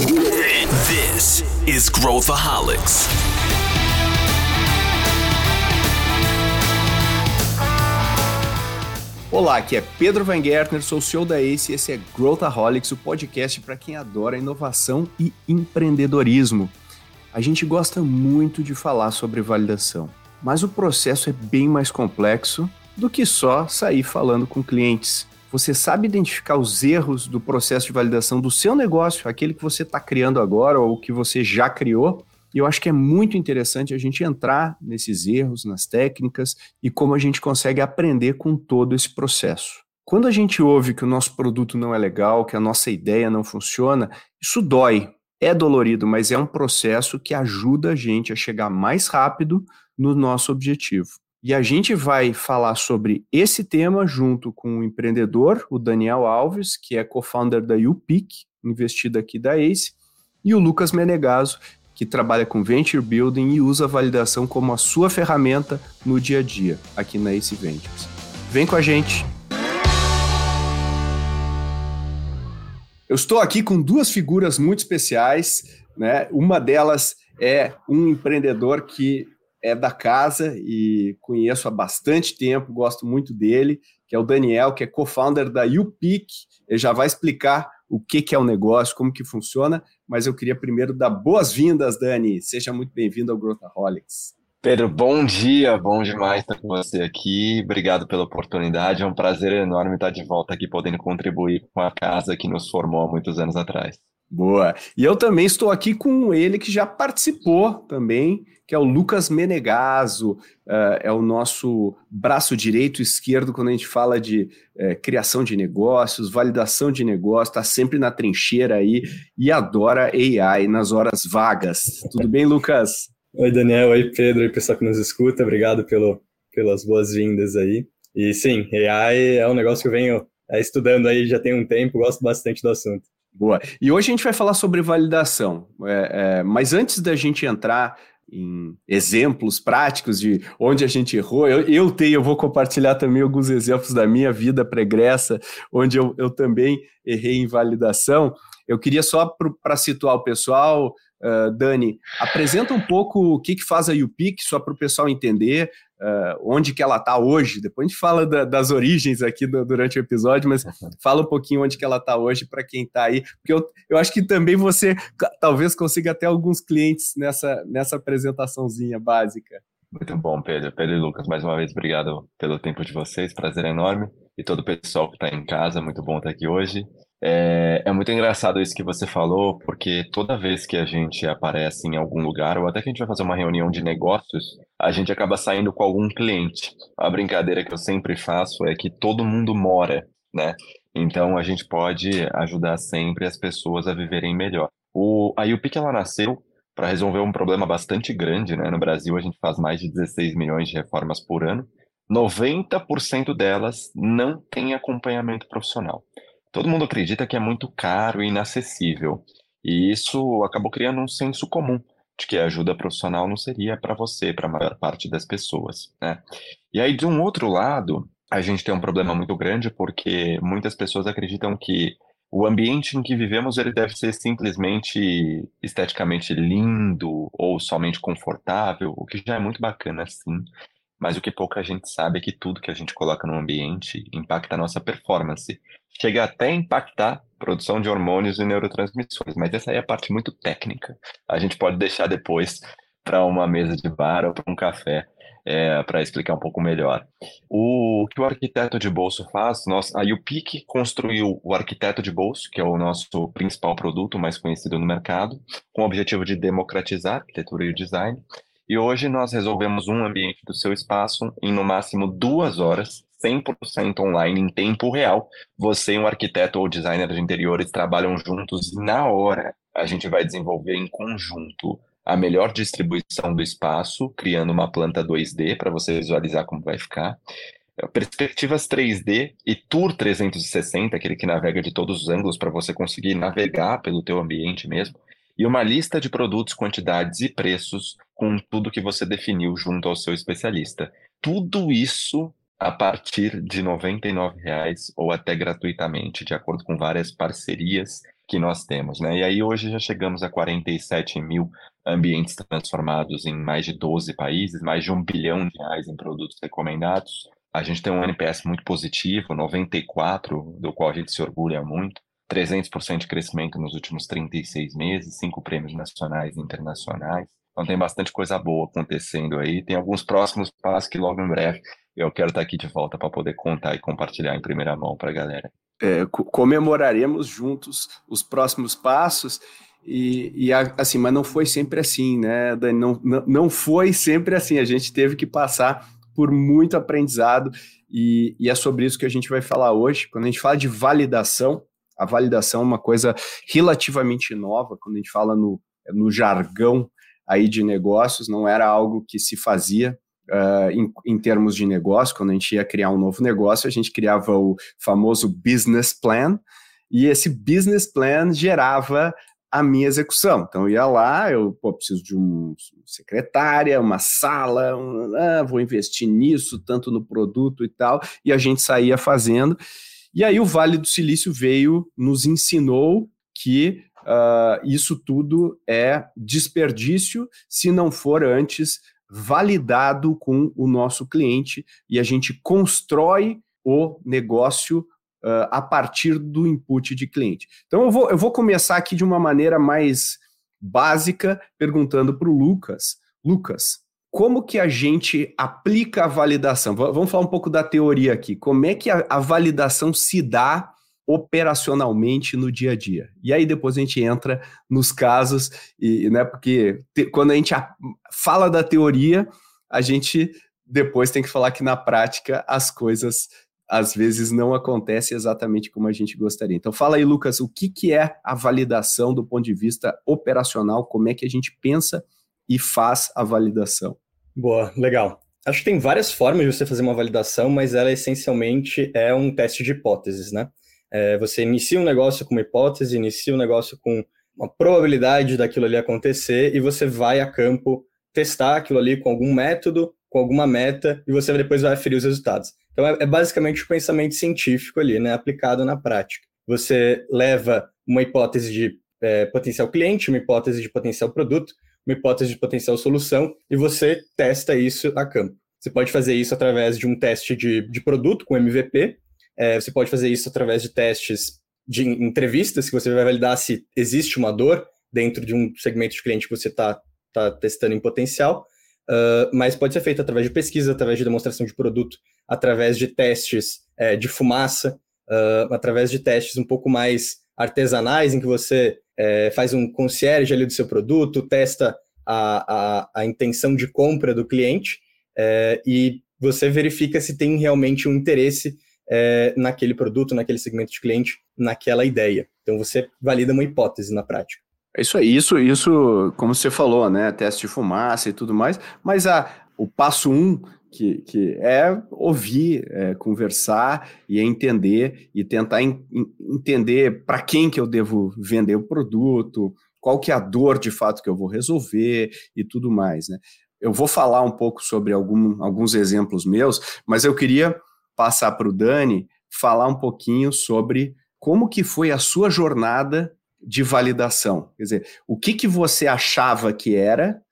This is Growthaholics. Olá, aqui é Pedro Van Gertner, sou o CEO da ACE e esse é Growthaholics, o podcast para quem adora inovação e empreendedorismo. A gente gosta muito de falar sobre validação, mas o processo é bem mais complexo do que só sair falando com clientes. Você sabe identificar os erros do processo de validação do seu negócio, aquele que você está criando agora ou que você já criou? E eu acho que é muito interessante a gente entrar nesses erros, nas técnicas e como a gente consegue aprender com todo esse processo. Quando a gente ouve que o nosso produto não é legal, que a nossa ideia não funciona, isso dói, é dolorido, mas é um processo que ajuda a gente a chegar mais rápido no nosso objetivo. E a gente vai falar sobre esse tema junto com o empreendedor, o Daniel Alves, que é co-founder da UPIC, investido aqui da ACE, e o Lucas Menegaso, que trabalha com Venture Building e usa a validação como a sua ferramenta no dia a dia, aqui na Ace Ventures. Vem com a gente! Eu estou aqui com duas figuras muito especiais, né? Uma delas é um empreendedor que é da casa e conheço há bastante tempo, gosto muito dele, que é o Daniel, que é co-founder da UPIC. Ele já vai explicar o que, que é o negócio, como que funciona, mas eu queria primeiro dar boas-vindas, Dani. Seja muito bem-vindo ao Growthaholics. Pedro, bom dia, bom demais estar com você aqui. Obrigado pela oportunidade. É um prazer enorme estar de volta aqui, podendo contribuir com a casa que nos formou há muitos anos atrás. Boa. E eu também estou aqui com ele que já participou também, que é o Lucas Menegaso, uh, é o nosso braço direito e esquerdo quando a gente fala de uh, criação de negócios, validação de negócios, está sempre na trincheira aí e adora AI nas horas vagas. Tudo bem, Lucas? Oi, Daniel. Oi, Pedro. Oi, pessoal que nos escuta. Obrigado pelo, pelas boas-vindas aí. E sim, AI é um negócio que eu venho é, estudando aí já tem um tempo, gosto bastante do assunto. Boa. E hoje a gente vai falar sobre validação. É, é, mas antes da gente entrar em exemplos práticos de onde a gente errou, eu, eu tenho, eu vou compartilhar também alguns exemplos da minha vida pregressa, onde eu, eu também errei em validação. Eu queria só para situar o pessoal, Uh, Dani, apresenta um pouco o que, que faz a UPIC, só para o pessoal entender uh, onde que ela está hoje. Depois a gente fala da, das origens aqui do, durante o episódio, mas fala um pouquinho onde que ela está hoje para quem está aí, porque eu, eu acho que também você talvez consiga até alguns clientes nessa, nessa apresentaçãozinha básica. Muito bom, Pedro. Pedro e Lucas, mais uma vez, obrigado pelo tempo de vocês, prazer enorme. E todo o pessoal que está em casa, muito bom estar aqui hoje. É, é, muito engraçado isso que você falou, porque toda vez que a gente aparece em algum lugar, ou até que a gente vai fazer uma reunião de negócios, a gente acaba saindo com algum cliente. A brincadeira que eu sempre faço é que todo mundo mora, né? Então a gente pode ajudar sempre as pessoas a viverem melhor. O, a UPIC ela nasceu para resolver um problema bastante grande, né? No Brasil a gente faz mais de 16 milhões de reformas por ano. 90% delas não tem acompanhamento profissional todo mundo acredita que é muito caro e inacessível. E isso acabou criando um senso comum de que a ajuda profissional não seria para você, para a maior parte das pessoas. Né? E aí, de um outro lado, a gente tem um problema muito grande porque muitas pessoas acreditam que o ambiente em que vivemos ele deve ser simplesmente esteticamente lindo ou somente confortável, o que já é muito bacana, sim. Mas o que pouca gente sabe é que tudo que a gente coloca no ambiente impacta a nossa performance chega até a impactar produção de hormônios e neurotransmissores, mas essa aí é a parte muito técnica. A gente pode deixar depois para uma mesa de bar ou para um café é, para explicar um pouco melhor. O que o arquiteto de bolso faz, nós, a UPIC construiu o arquiteto de bolso, que é o nosso principal produto mais conhecido no mercado, com o objetivo de democratizar a arquitetura e o design. E hoje nós resolvemos um ambiente do seu espaço em no máximo duas horas, 100% online em tempo real. Você e um arquiteto ou designer de interiores trabalham juntos e na hora a gente vai desenvolver em conjunto a melhor distribuição do espaço, criando uma planta 2D para você visualizar como vai ficar. Perspectivas 3D e Tour 360, aquele que navega de todos os ângulos para você conseguir navegar pelo teu ambiente mesmo. E uma lista de produtos, quantidades e preços com tudo que você definiu junto ao seu especialista. Tudo isso a partir de R$ 99,00 ou até gratuitamente, de acordo com várias parcerias que nós temos, né? E aí hoje já chegamos a 47 mil ambientes transformados em mais de 12 países, mais de um bilhão de reais em produtos recomendados. A gente tem um NPS muito positivo, 94, do qual a gente se orgulha muito. 300% de crescimento nos últimos 36 meses, cinco prêmios nacionais e internacionais. Então tem bastante coisa boa acontecendo aí. Tem alguns próximos passos que logo em breve eu quero estar aqui de volta para poder contar e compartilhar em primeira mão para a galera. É, comemoraremos juntos os próximos passos e, e, assim, mas não foi sempre assim, né, Dani? Não, não, não foi sempre assim. A gente teve que passar por muito aprendizado e, e é sobre isso que a gente vai falar hoje. Quando a gente fala de validação, a validação é uma coisa relativamente nova, quando a gente fala no, no jargão aí de negócios, não era algo que se fazia uh, em, em, termos de negócio, quando a gente ia criar um novo negócio, a gente criava o famoso business plan, e esse business plan gerava a minha execução. Então eu ia lá, eu pô, preciso de uma secretária, uma sala, um, ah, vou investir nisso, tanto no produto e tal, e a gente saía fazendo. E aí o Vale do Silício veio, nos ensinou que uh, isso tudo é desperdício se não for antes validado com o nosso cliente e a gente constrói o negócio uh, a partir do input de cliente. Então eu vou, eu vou começar aqui de uma maneira mais básica, perguntando para o Lucas. Lucas, como que a gente aplica a validação? Vamos falar um pouco da teoria aqui. Como é que a, a, validação se dá operacionalmente no dia a dia? E aí depois a gente entra nos casos, e, né, porque te, quando a gente a, fala da teoria, a gente depois tem que falar que na prática as coisas às vezes não acontecem exatamente como a gente gostaria. Então fala aí, Lucas, o que, que é a validação do ponto de vista operacional? Como é que a gente pensa e faz a validação. Boa, legal. Acho que tem várias formas de você fazer uma validação, mas ela essencialmente é um teste de hipóteses, né? É, você inicia um negócio com uma hipótese, inicia um negócio com uma probabilidade daquilo ali acontecer e você vai a campo testar aquilo ali com algum método, com alguma meta e você depois vai aferir os resultados. Então é, é basicamente o pensamento científico ali, né, aplicado na prática. Você leva uma hipótese de é, potencial cliente, uma hipótese de potencial produto, uma hipótese de potencial solução e você testa isso a campo. Você pode fazer isso através de um teste de, de produto com MVP, é, você pode fazer isso através de testes de entrevistas, que você vai validar se existe uma dor dentro de um segmento de cliente que você está tá testando em potencial, uh, mas pode ser feito através de pesquisa, através de demonstração de produto, através de testes é, de fumaça, uh, através de testes um pouco mais artesanais, em que você é, faz um concierge ali do seu produto, testa a, a, a intenção de compra do cliente é, e você verifica se tem realmente um interesse é, naquele produto, naquele segmento de cliente, naquela ideia. Então você valida uma hipótese na prática. É isso aí, isso, isso, como você falou, né? Teste de fumaça e tudo mais, mas a, o passo um que, que é ouvir, é conversar e é entender e tentar in, entender para quem que eu devo vender o produto, qual que é a dor de fato que eu vou resolver e tudo mais, né? Eu vou falar um pouco sobre algum, alguns exemplos meus, mas eu queria passar para o Dani falar um pouquinho sobre como que foi a sua jornada de validação. Quer dizer, o que, que você achava que era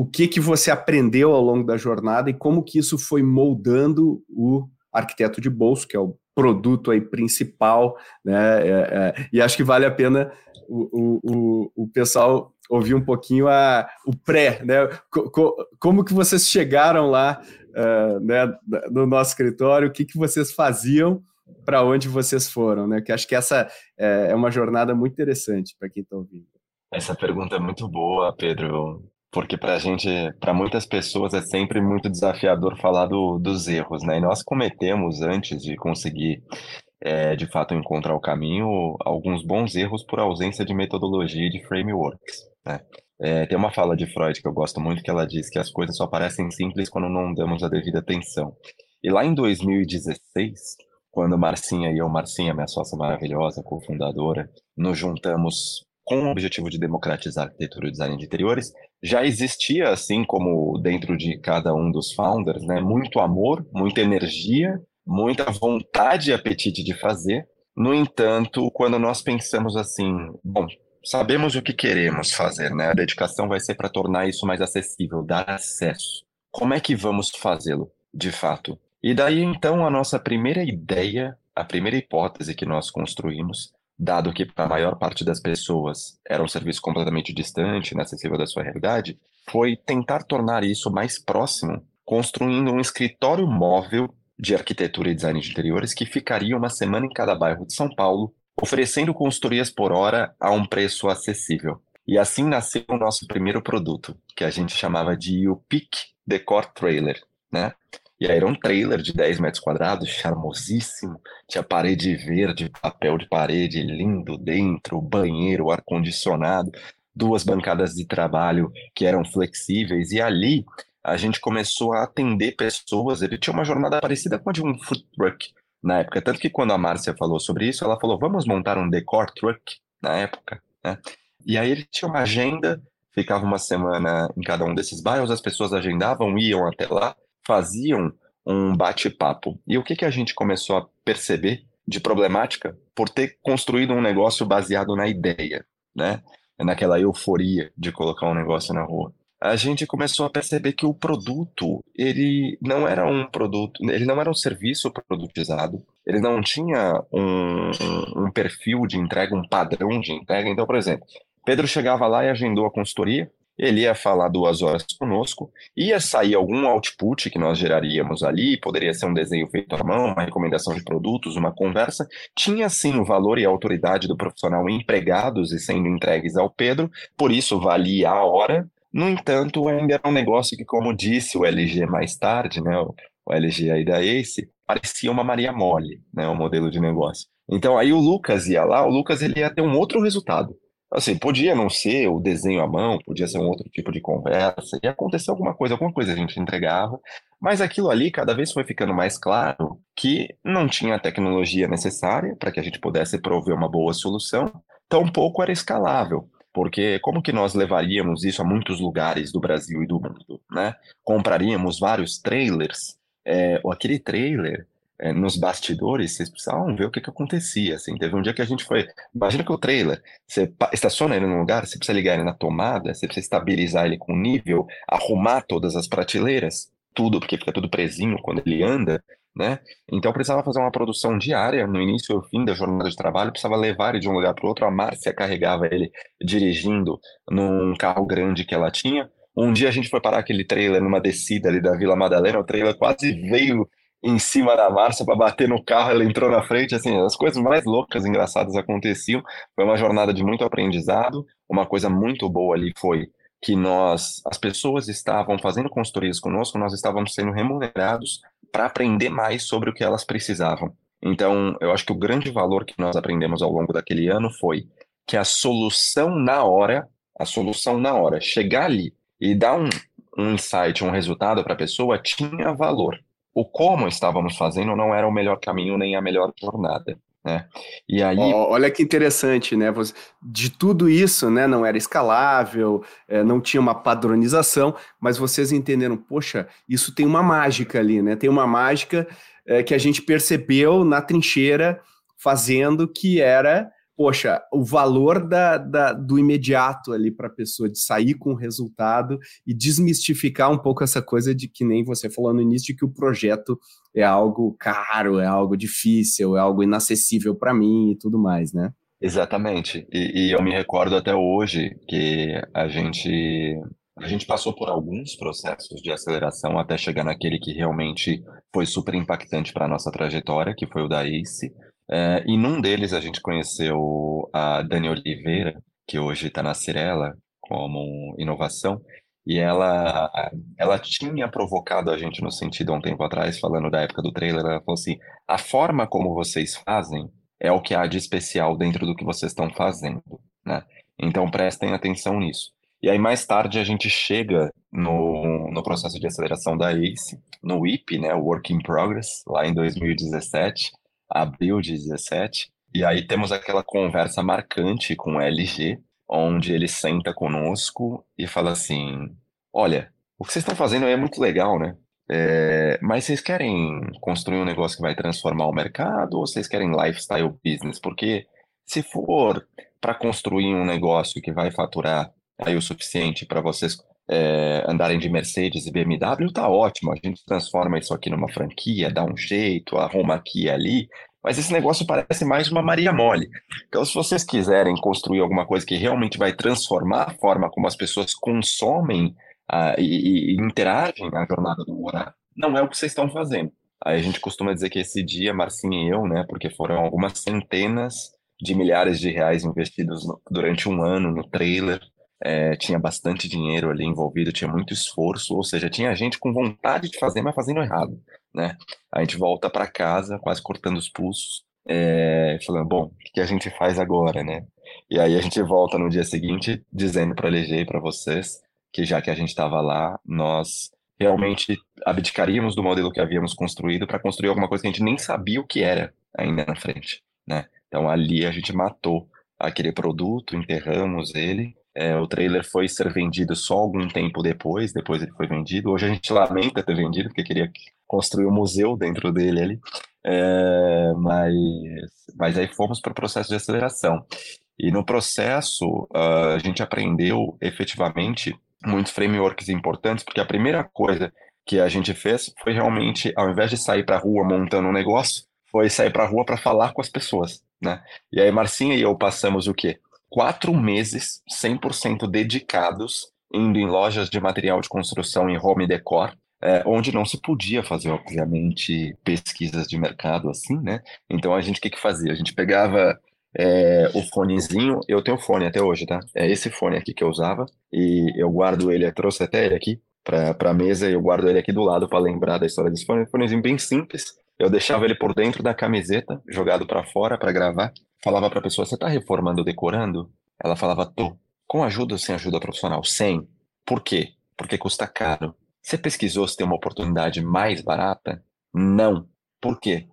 o que que você aprendeu ao longo da jornada e como que isso foi moldando o arquiteto de bolso, que é o produto aí principal, né? É, é, e acho que vale a pena o, o, o, pessoal ouvir um pouquinho a, o pré, né? Co, como que vocês chegaram lá uh, né, no nosso escritório, o que, que vocês faziam para onde vocês foram, né? Que acho que essa é, é uma jornada muito interessante para quem está ouvindo. Essa pergunta é muito boa, Pedro porque para gente, para muitas pessoas é sempre muito desafiador falar do, dos erros, né? E nós cometemos antes de conseguir, é, de fato, encontrar o caminho, alguns bons erros por ausência de metodologia e de frameworks, né? É, tem uma fala de Freud que eu gosto muito que ela diz que as coisas só parecem simples quando não damos a devida atenção. E lá em 2016, quando Marcinha e eu, Marcinha, minha sócia maravilhosa, cofundadora, nos juntamos com o objetivo de democratizar a arquitetura e design de interiores, já existia, assim como dentro de cada um dos founders, né, muito amor, muita energia, muita vontade e apetite de fazer, No entanto, quando nós pensamos assim, bom, sabemos o que queremos fazer, né? A dedicação vai ser para tornar isso mais acessível, dar acesso. Como é que vamos fazê-lo, de fato? E daí então a nossa primeira ideia, a primeira hipótese que nós construímos, dado que para a maior parte das pessoas era um serviço completamente distante, inacessível da sua realidade, foi tentar tornar isso mais próximo, construindo um escritório móvel de arquitetura e design de interiores que ficaria uma semana em cada bairro de São Paulo, oferecendo consultorias por hora a um preço acessível. E assim nasceu o nosso primeiro produto, que a gente chamava de UPIC Decor Trailer, né? E aí era um trailer de 10 metros quadrados, charmosíssimo, tinha parede verde, papel de parede lindo dentro, banheiro, ar-condicionado, duas bancadas de trabalho que eram flexíveis, e ali a gente começou a atender pessoas. Ele tinha uma jornada parecida com a de um food truck na época. Tanto que quando a Márcia falou sobre isso, ela falou: vamos montar um decor truck na época. Né? E aí ele tinha uma agenda, ficava uma semana em cada um desses bairros, as pessoas agendavam, iam até lá, faziam um bate-papo. E o que, que a gente começou a perceber de problemática por ter construído um negócio baseado na ideia, né? Naquela euforia de colocar um negócio na rua a gente começou a perceber que o produto, ele não era um produto, ele não era um serviço produtizado, ele não tinha um, um, perfil de entrega, um padrão de entrega. Então, por exemplo, Pedro chegava lá e agendou a consultoria, ele ia falar duas horas conosco, ia sair algum output que nós geraríamos ali, poderia ser um desenho feito à mão, uma recomendação de produtos, uma conversa, tinha sim o valor e a autoridade do profissional empregados e sendo entregues ao Pedro, por isso valia a hora, no entanto, ainda era um negócio que, como disse o LG mais tarde, né, o, LG aí da Ace, parecia uma Maria Mole, né, o modelo de negócio. Então aí o Lucas ia lá, o Lucas ele ia ter um outro resultado. Assim, podia não ser o desenho à mão, podia ser um outro tipo de conversa, ia acontecer alguma coisa, alguma coisa a gente entregava, mas aquilo ali cada vez foi ficando mais claro que não tinha a tecnologia necessária para que a gente pudesse prover uma boa solução, tampouco era escalável. Porque como que nós levaríamos isso a muitos lugares do Brasil e do mundo, né? Compraríamos vários trailers, é, aquele trailer é, nos bastidores, vocês precisavam ver o que, que acontecia, assim, teve um dia que a gente foi, imagina que o trailer, você estaciona ele num lugar, você precisa ligar ele na tomada, você precisa estabilizar ele com nível, arrumar todas as prateleiras, tudo, porque fica tudo presinho quando ele anda, né? Então precisava fazer uma produção diária, no início e fim da jornada de trabalho, precisava levar ele de um lugar para o outro. A Márcia carregava ele dirigindo num carro grande que ela tinha. Um dia a gente foi parar aquele trailer numa descida ali da Vila Madalena, o trailer quase veio em cima da Márcia para bater no carro, ela entrou na frente, assim, as coisas mais loucas, engraçadas aconteciam. Foi uma jornada de muito aprendizado. Uma coisa muito boa ali foi que nós, as pessoas estavam fazendo consultorias conosco, nós estávamos sendo remunerados para aprender mais sobre o que elas precisavam. Então, eu acho que o grande valor que nós aprendemos ao longo daquele ano foi que a solução na hora, a solução na hora, chegar ali e dar um, um insight, um resultado para a pessoa, tinha valor. O como estávamos fazendo não era o melhor caminho nem a melhor jornada. Né? E aí... Olha que interessante, né? De tudo isso, né? Não era escalável, é, não tinha uma padronização, mas vocês entenderam, poxa, isso tem uma mágica ali, né? Tem uma mágica é, que a gente percebeu na trincheira fazendo que era poxa, o valor da, da do imediato ali para a pessoa, de sair com o resultado e desmistificar um pouco essa coisa de que nem você falou no início, de que o projeto é algo caro, é algo difícil, é algo inacessível para mim e tudo mais, né? Exatamente. E, e eu me recordo até hoje que a gente a gente passou por alguns processos de aceleração até chegar naquele que realmente foi super impactante para a nossa trajetória, que foi o da ACE. É, e num deles a gente conheceu a Dani Oliveira, que hoje está na Cirela como inovação, e ela, ela tinha provocado a gente no sentido há um tempo atrás, falando da época do trailer, ela falou assim, a forma como vocês fazem é o que há de especial dentro do que vocês estão fazendo, né? Então prestem atenção nisso. E aí mais tarde a gente chega no, no processo de aceleração da ACE, no WIP, né, Work in Progress, lá em 2017, abril de 17. E aí temos aquela conversa marcante com o LG, onde ele senta conosco e fala assim: Olha, o que vocês estão fazendo é muito legal, né? É, mas vocês querem construir um negócio que vai transformar o mercado ou vocês querem lifestyle business? Porque se for para construir um negócio que vai faturar aí o suficiente para vocês é, andarem de Mercedes e BMW, tá ótimo. A gente transforma isso aqui numa franquia, dá um jeito, arruma aqui e ali. Mas esse negócio parece mais uma Maria Mole. Então, se vocês quiserem construir alguma coisa que realmente vai transformar a forma como as pessoas consomem uh, e, e, interagem na jornada do morar, não é o que vocês estão fazendo. Aí a gente costuma dizer que esse dia, Marcinha e eu, né, porque foram algumas centenas de milhares de reais investidos no, durante um ano no trailer, é, tinha bastante dinheiro ali envolvido, tinha muito esforço, ou seja, tinha gente com vontade de fazer, mas fazendo errado, né? A gente volta para casa, quase cortando os pulsos, é, falando, bom, o que a gente faz agora, né? E aí a gente volta no dia seguinte dizendo para a LG e para vocês que já que a gente estava lá, nós realmente abdicaríamos do modelo que havíamos construído para construir alguma coisa que a gente nem sabia o que era ainda na frente, né? Então ali a gente matou aquele produto, enterramos ele. É, o trailer foi ser vendido só algum tempo depois, depois ele foi vendido. Hoje a gente lamenta ter vendido, porque queria construir um museu dentro dele ali. É, mas, mas aí fomos para o processo de aceleração. E no processo, uh, a gente aprendeu efetivamente muitos frameworks importantes, porque a primeira coisa que a gente fez foi realmente, ao invés de sair para a rua montando um negócio, foi sair para a rua para falar com as pessoas, né? E aí Marcinha e eu passamos o quê? Quatro meses 100% dedicados indo em lojas de material de construção e home decor, é, onde não se podia fazer, obviamente, pesquisas de mercado assim, né? Então a gente o que, que fazia? A gente pegava é, o fonezinho, eu tenho fone até hoje, tá? É esse fone aqui que eu usava e eu guardo ele, eu trouxe até ele aqui para a mesa e eu guardo ele aqui do lado para lembrar da história desse fone. Um fonezinho bem simples. Eu deixava ele por dentro da camiseta, jogado para fora para gravar. Falava para a pessoa: "Você tá reformando, decorando?" Ela falava: "Tô." Com ajuda ou sem ajuda profissional? Sem. Por quê? Porque custa caro. Você pesquisou se tem uma oportunidade mais barata? Não. Por quê?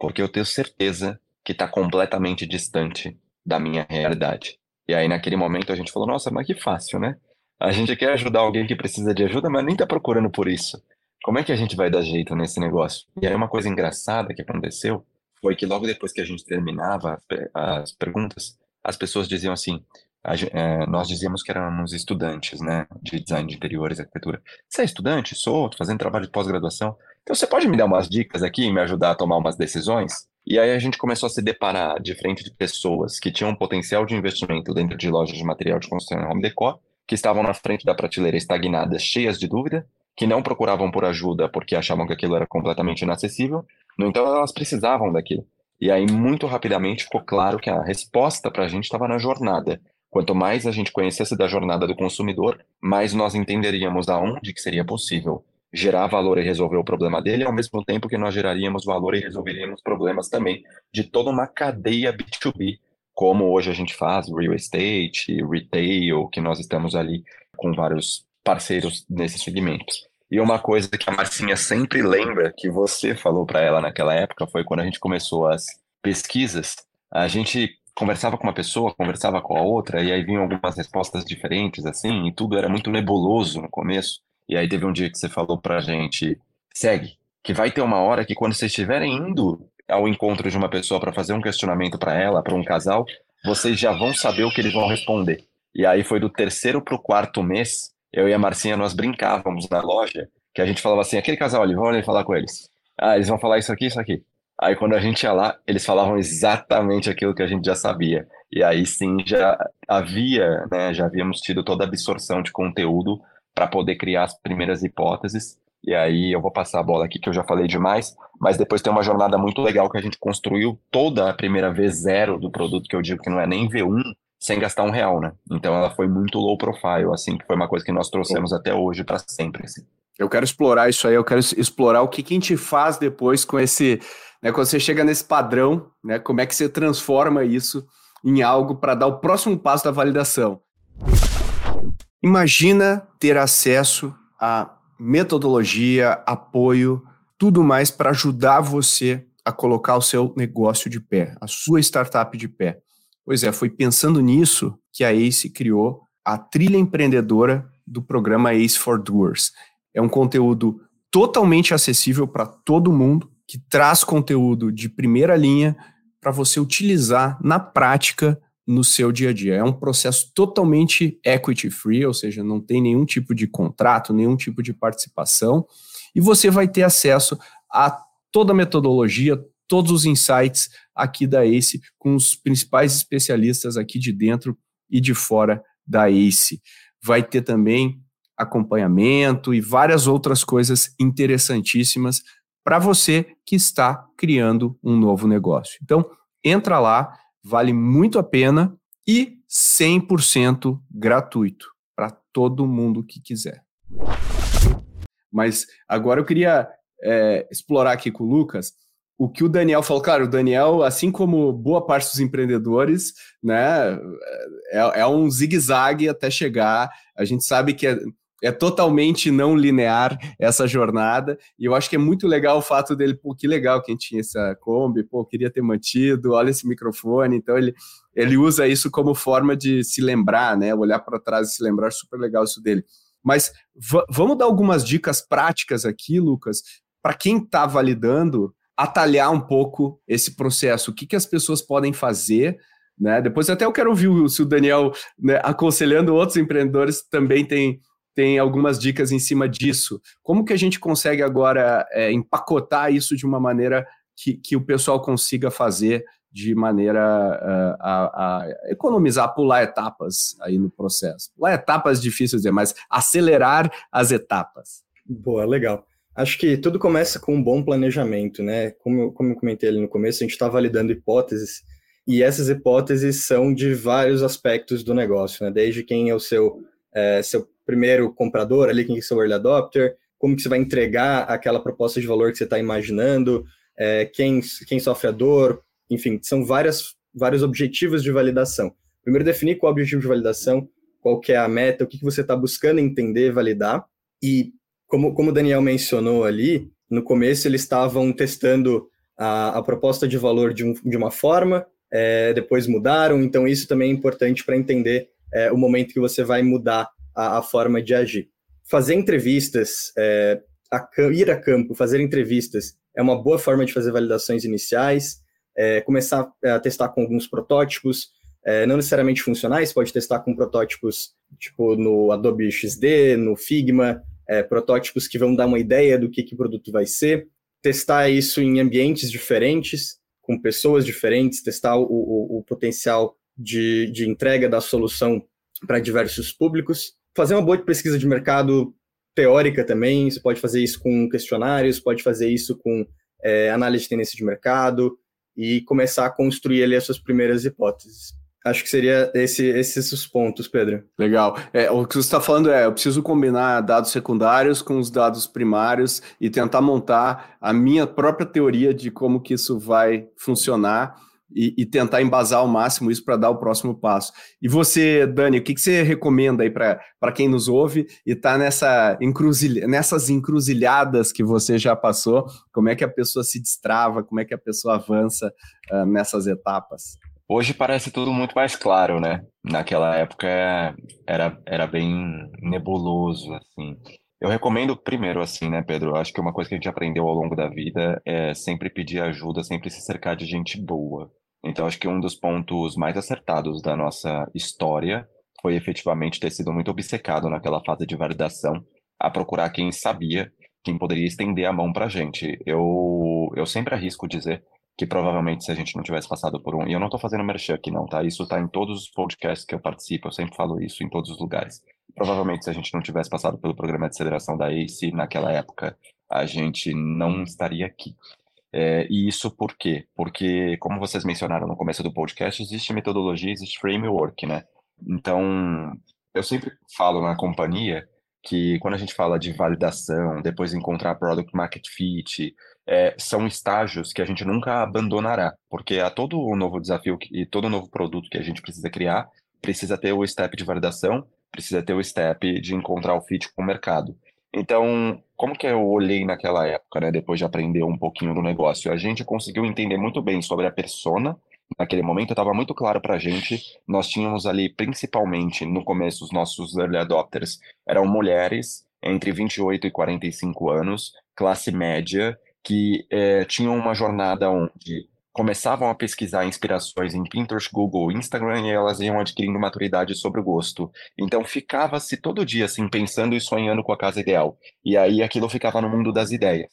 Porque eu tenho certeza que está completamente distante da minha realidade. E aí, naquele momento, a gente falou: nossa, mas que fácil, né? A gente quer ajudar alguém que precisa de ajuda, mas nem está procurando por isso. Como é que a gente vai dar jeito nesse negócio? E aí, uma coisa engraçada que aconteceu foi que logo depois que a gente terminava as perguntas, as pessoas diziam assim: a, é, nós dizíamos que éramos estudantes, né, de design de interiores e arquitetura. Você é estudante? Sou, tô fazendo trabalho de pós-graduação. Então você pode me dar umas dicas aqui e me ajudar a tomar umas decisões? E aí a gente começou a se deparar de frente de pessoas que tinham um potencial de investimento dentro de lojas de material de construção e home decor, que estavam na frente da prateleira estagnadas, cheias de dúvida, que não procuravam por ajuda porque achavam que aquilo era completamente inacessível. No entanto, elas precisavam daquilo. E aí, muito rapidamente, ficou claro que a resposta para a gente estava na jornada. Quanto mais a gente conhecesse da jornada do consumidor, mais nós entenderíamos aonde que seria possível gerar valor e resolver o problema dele, ao mesmo tempo que nós geraríamos valor e resolveríamos problemas também de toda uma cadeia B2B, como hoje a gente faz, real estate, retail, que nós estamos ali com vários parceiros nesses segmentos. E uma coisa que a Marcinha sempre lembra, que você falou para ela naquela época, foi quando a gente começou as pesquisas, a gente conversava com uma pessoa, conversava com a outra, e aí vinham algumas respostas diferentes, assim, e tudo era muito nebuloso no começo. E aí teve um dia que você falou pra gente, segue, que vai ter uma hora que quando vocês estiverem indo ao encontro de uma pessoa para fazer um questionamento para ela, para um casal, vocês já vão saber o que eles vão responder. E aí foi do terceiro pro quarto mês, eu e a Marcinha nós brincávamos na loja, que a gente falava assim, aquele casal ali, vamos ali falar com eles. Ah, eles vão falar isso aqui, isso aqui. Aí quando a gente ia lá, eles falavam exatamente aquilo que a gente já sabia. E aí sim já havia, né, já havíamos tido toda a absorção de conteúdo para poder criar as primeiras hipóteses. E aí eu vou passar a bola aqui, que eu já falei demais, mas depois tem uma jornada muito legal que a gente construiu toda a primeira V0 do produto, que eu digo que não é nem V1, sem gastar um real, né? Então ela foi muito low profile, assim, que foi uma coisa que nós trouxemos até hoje para sempre, assim. Eu quero explorar isso aí, eu quero explorar o que, que a gente faz depois com esse, né, quando você chega nesse padrão, né, como é que você transforma isso em algo para dar o próximo passo da validação. Imagina ter acesso a metodologia, apoio, tudo mais para ajudar você a colocar o seu negócio de pé, a sua startup de pé. Pois é, foi pensando nisso que a ACE criou a trilha empreendedora do programa ACE for Doers. É um conteúdo totalmente acessível para todo mundo, que traz conteúdo de primeira linha para você utilizar na prática no seu dia a dia. É um processo totalmente equity free, ou seja, não tem nenhum tipo de contrato, nenhum tipo de participação, e você vai ter acesso a toda a metodologia, todos os insights aqui da ACE, com os principais especialistas aqui de dentro e de fora da ACE. Vai ter também acompanhamento e várias outras coisas interessantíssimas para você que está criando um novo negócio. Então, entra lá, vale muito a pena e 100% gratuito para todo mundo que quiser. Mas agora eu queria é, explorar aqui com o Lucas o que o Daniel falou. Claro, o Daniel, assim como boa parte dos empreendedores, né, é, é um zigue-zague até chegar. A gente sabe que é, é totalmente não linear essa jornada, e eu acho que é muito legal o fato dele, pô, que legal que a gente tinha essa Kombi, pô, queria ter mantido, olha esse microfone, então ele, ele usa isso como forma de se lembrar, né, olhar para trás e se lembrar, super legal isso dele. Mas vamos dar algumas dicas práticas aqui, Lucas, para quem está validando, atalhar um pouco esse processo, o que, que as pessoas podem fazer, né, depois até eu quero ouvir se o Daniel, né, aconselhando outros empreendedores, também tem tem algumas dicas em cima disso. Como que a gente consegue agora é, empacotar isso de uma maneira que, que o pessoal consiga fazer de maneira uh, a, a, economizar, pular etapas aí no processo. Pular etapas difícil dizer, mas acelerar as etapas. Boa, legal. Acho que tudo começa com um bom planejamento, né? Como, como eu comentei ali no começo, a gente está validando hipóteses, e essas hipóteses são de vários aspectos do negócio, né? Desde quem é o seu, é, seu primeiro comprador ali, quem é seu early adopter, como que você vai entregar aquela proposta de valor que você está imaginando, é, quem, quem sofre a dor, enfim, são várias, vários objetivos de validação. Primeiro, definir qual é o objetivo de validação, qual que é a meta, o que, que você está buscando entender, validar, e como, como o Daniel mencionou ali, no começo eles estavam testando a, a proposta de valor de, um, de uma forma, é, depois mudaram, então isso também é importante para entender é, o momento que você vai mudar a, a forma de agir. Fazer entrevistas, é, a, ir a campo, fazer entrevistas é uma boa forma de fazer validações iniciais, é, começar a testar com alguns protótipos, é, não necessariamente funcionais, pode testar com protótipos tipo no Adobe XD, no Figma, é, protótipos que vão dar uma ideia do que, que o produto vai ser, testar isso em ambientes diferentes, com pessoas diferentes, testar o, o, o potencial de, de entrega da solução para diversos públicos fazer uma boa pesquisa de mercado teórica também, você pode fazer isso com questionários, pode fazer isso com é, análise de tendência de mercado e começar a construir ali as suas primeiras hipóteses. Acho que seria esse, esses os pontos, Pedro. Legal. É, o que você está falando é, eu preciso combinar dados secundários com os dados primários e tentar montar a minha própria teoria de como que isso vai funcionar e, e, tentar embasar ao máximo isso para dar o próximo passo. E você, Dani, o que, que você recomenda aí para quem nos ouve e está nessa encruzilha, nessas encruzilhadas que você já passou? Como é que a pessoa se destrava? Como é que a pessoa avança uh, nessas etapas? Hoje parece tudo muito mais claro, né? Naquela época era, era bem nebuloso, assim. Eu recomendo primeiro, assim, né, Pedro? Acho que uma coisa que a gente aprendeu ao longo da vida é sempre pedir ajuda, sempre se cercar de gente boa. Então, acho que um dos pontos mais acertados da nossa história foi efetivamente ter sido muito obcecado naquela fase de validação, a procurar quem sabia, quem poderia estender a mão para gente. Eu, eu sempre arrisco dizer que provavelmente se a gente não tivesse passado por um, e eu não estou fazendo merchan aqui não, tá? Isso está em todos os podcasts que eu participo, eu sempre falo isso em todos os lugares. Provavelmente se a gente não tivesse passado pelo programa de aceleração da ACE naquela época, a gente não estaria aqui. É, e isso por quê? Porque, como vocês mencionaram no começo do podcast, existe metodologia, existe framework, né? Então, eu sempre falo na companhia que quando a gente fala de validação, depois encontrar product market fit, é, são estágios que a gente nunca abandonará, porque a todo novo desafio e todo novo produto que a gente precisa criar, precisa ter o step de validação, precisa ter o step de encontrar o fit com o mercado. Então, como que eu olhei naquela época, né, depois de aprender um pouquinho do negócio? A gente conseguiu entender muito bem sobre a persona. Naquele momento estava muito claro para a gente. Nós tínhamos ali, principalmente no começo, os nossos early adopters eram mulheres entre 28 e 45 anos, classe média, que é, tinham uma jornada onde começavam a pesquisar inspirações em Pinterest, Google, Instagram e elas iam adquirindo maturidade sobre o gosto. Então ficava-se todo dia assim pensando e sonhando com a casa ideal. E aí aquilo ficava no mundo das ideias.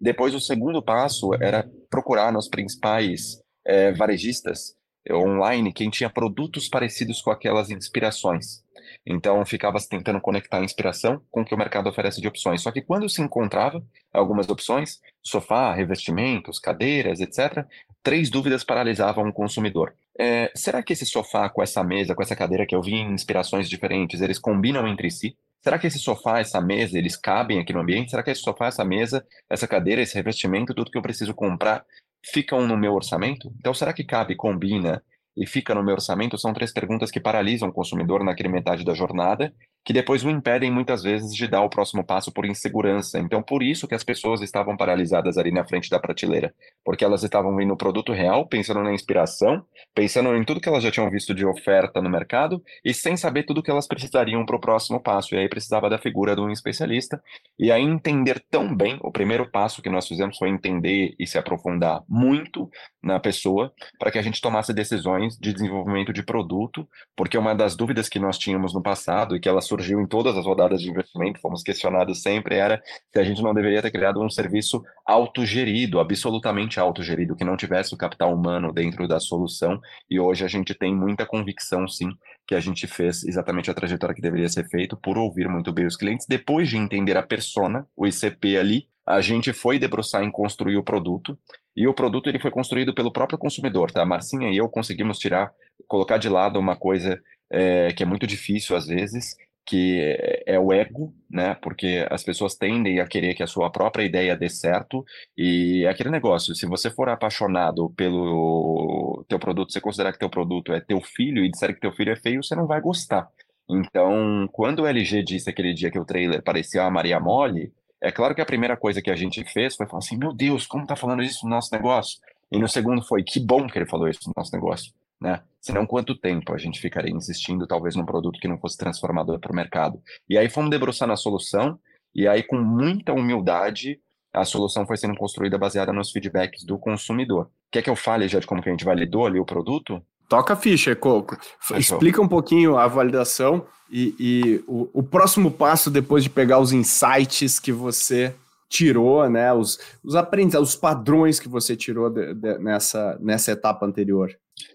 Depois o segundo passo era procurar nos principais é, varejistas online quem tinha produtos parecidos com aquelas inspirações. Então ficava tentando conectar a inspiração com o que o mercado oferece de opções. Só que quando se encontrava algumas opções, sofá, revestimentos, cadeiras, etc., três dúvidas paralisavam o consumidor. É, será que esse sofá com essa mesa, com essa cadeira que eu vi em inspirações diferentes, eles combinam entre si? Será que esse sofá, essa mesa, eles cabem aqui no ambiente? Será que esse sofá, essa mesa, essa cadeira, esse revestimento, tudo que eu preciso comprar, ficam no meu orçamento? Então, será que cabe, combina e fica no meu orçamento? São três perguntas que paralisam o consumidor naquele metade da jornada que depois o impedem muitas vezes de dar o próximo passo por insegurança. Então, por isso que as pessoas estavam paralisadas ali na frente da prateleira, porque elas estavam vendo o produto real, pensando na inspiração, pensando em tudo que elas já tinham visto de oferta no mercado e sem saber tudo que elas precisariam para o próximo passo. E aí precisava da figura de um especialista e aí entender tão bem. O primeiro passo que nós fizemos foi entender e se aprofundar muito na pessoa para que a gente tomasse decisões de desenvolvimento de produto, porque uma das dúvidas que nós tínhamos no passado e que elas surgiu em todas as rodadas de investimento, fomos questionados sempre, era se a gente não deveria ter criado um serviço autogerido, absolutamente autogerido, que não tivesse o capital humano dentro da solução, e hoje a gente tem muita convicção, sim, que a gente fez exatamente a trajetória que deveria ser feito por ouvir muito bem os clientes, depois de entender a persona, o ICP ali, a gente foi debruçar em construir o produto, e o produto ele foi construído pelo próprio consumidor, tá? A Marcinha e eu conseguimos tirar, colocar de lado uma coisa é, que é muito difícil às vezes, que é, é o ego, né? Porque as pessoas tendem a querer que a sua própria ideia dê certo e é aquele negócio, se você for apaixonado pelo teu produto, você considerar que teu produto é teu filho e disser que teu filho é feio, você não vai gostar. Então, quando o LG disse aquele dia que o trailer parecia a Maria Mole, é claro que a primeira coisa que a gente fez foi falar assim, meu Deus, como tá falando isso no nosso negócio? E no segundo foi, que bom que ele falou isso no nosso negócio né? Senão, quanto tempo a gente ficaria insistindo, talvez, num produto que não fosse transformador para o mercado? E aí fomos debruçar na solução, e aí, com muita humildade, a solução foi sendo construída baseada nos feedbacks do consumidor. Quer que eu fale já de como que a gente validou ali o produto? Toca a ficha, Coco. Explica um pouquinho a validação e, e o, o, próximo passo depois de pegar os insights que você tirou, né? Os, os aprendizados, os padrões que você tirou de, de, nessa, nessa etapa anterior.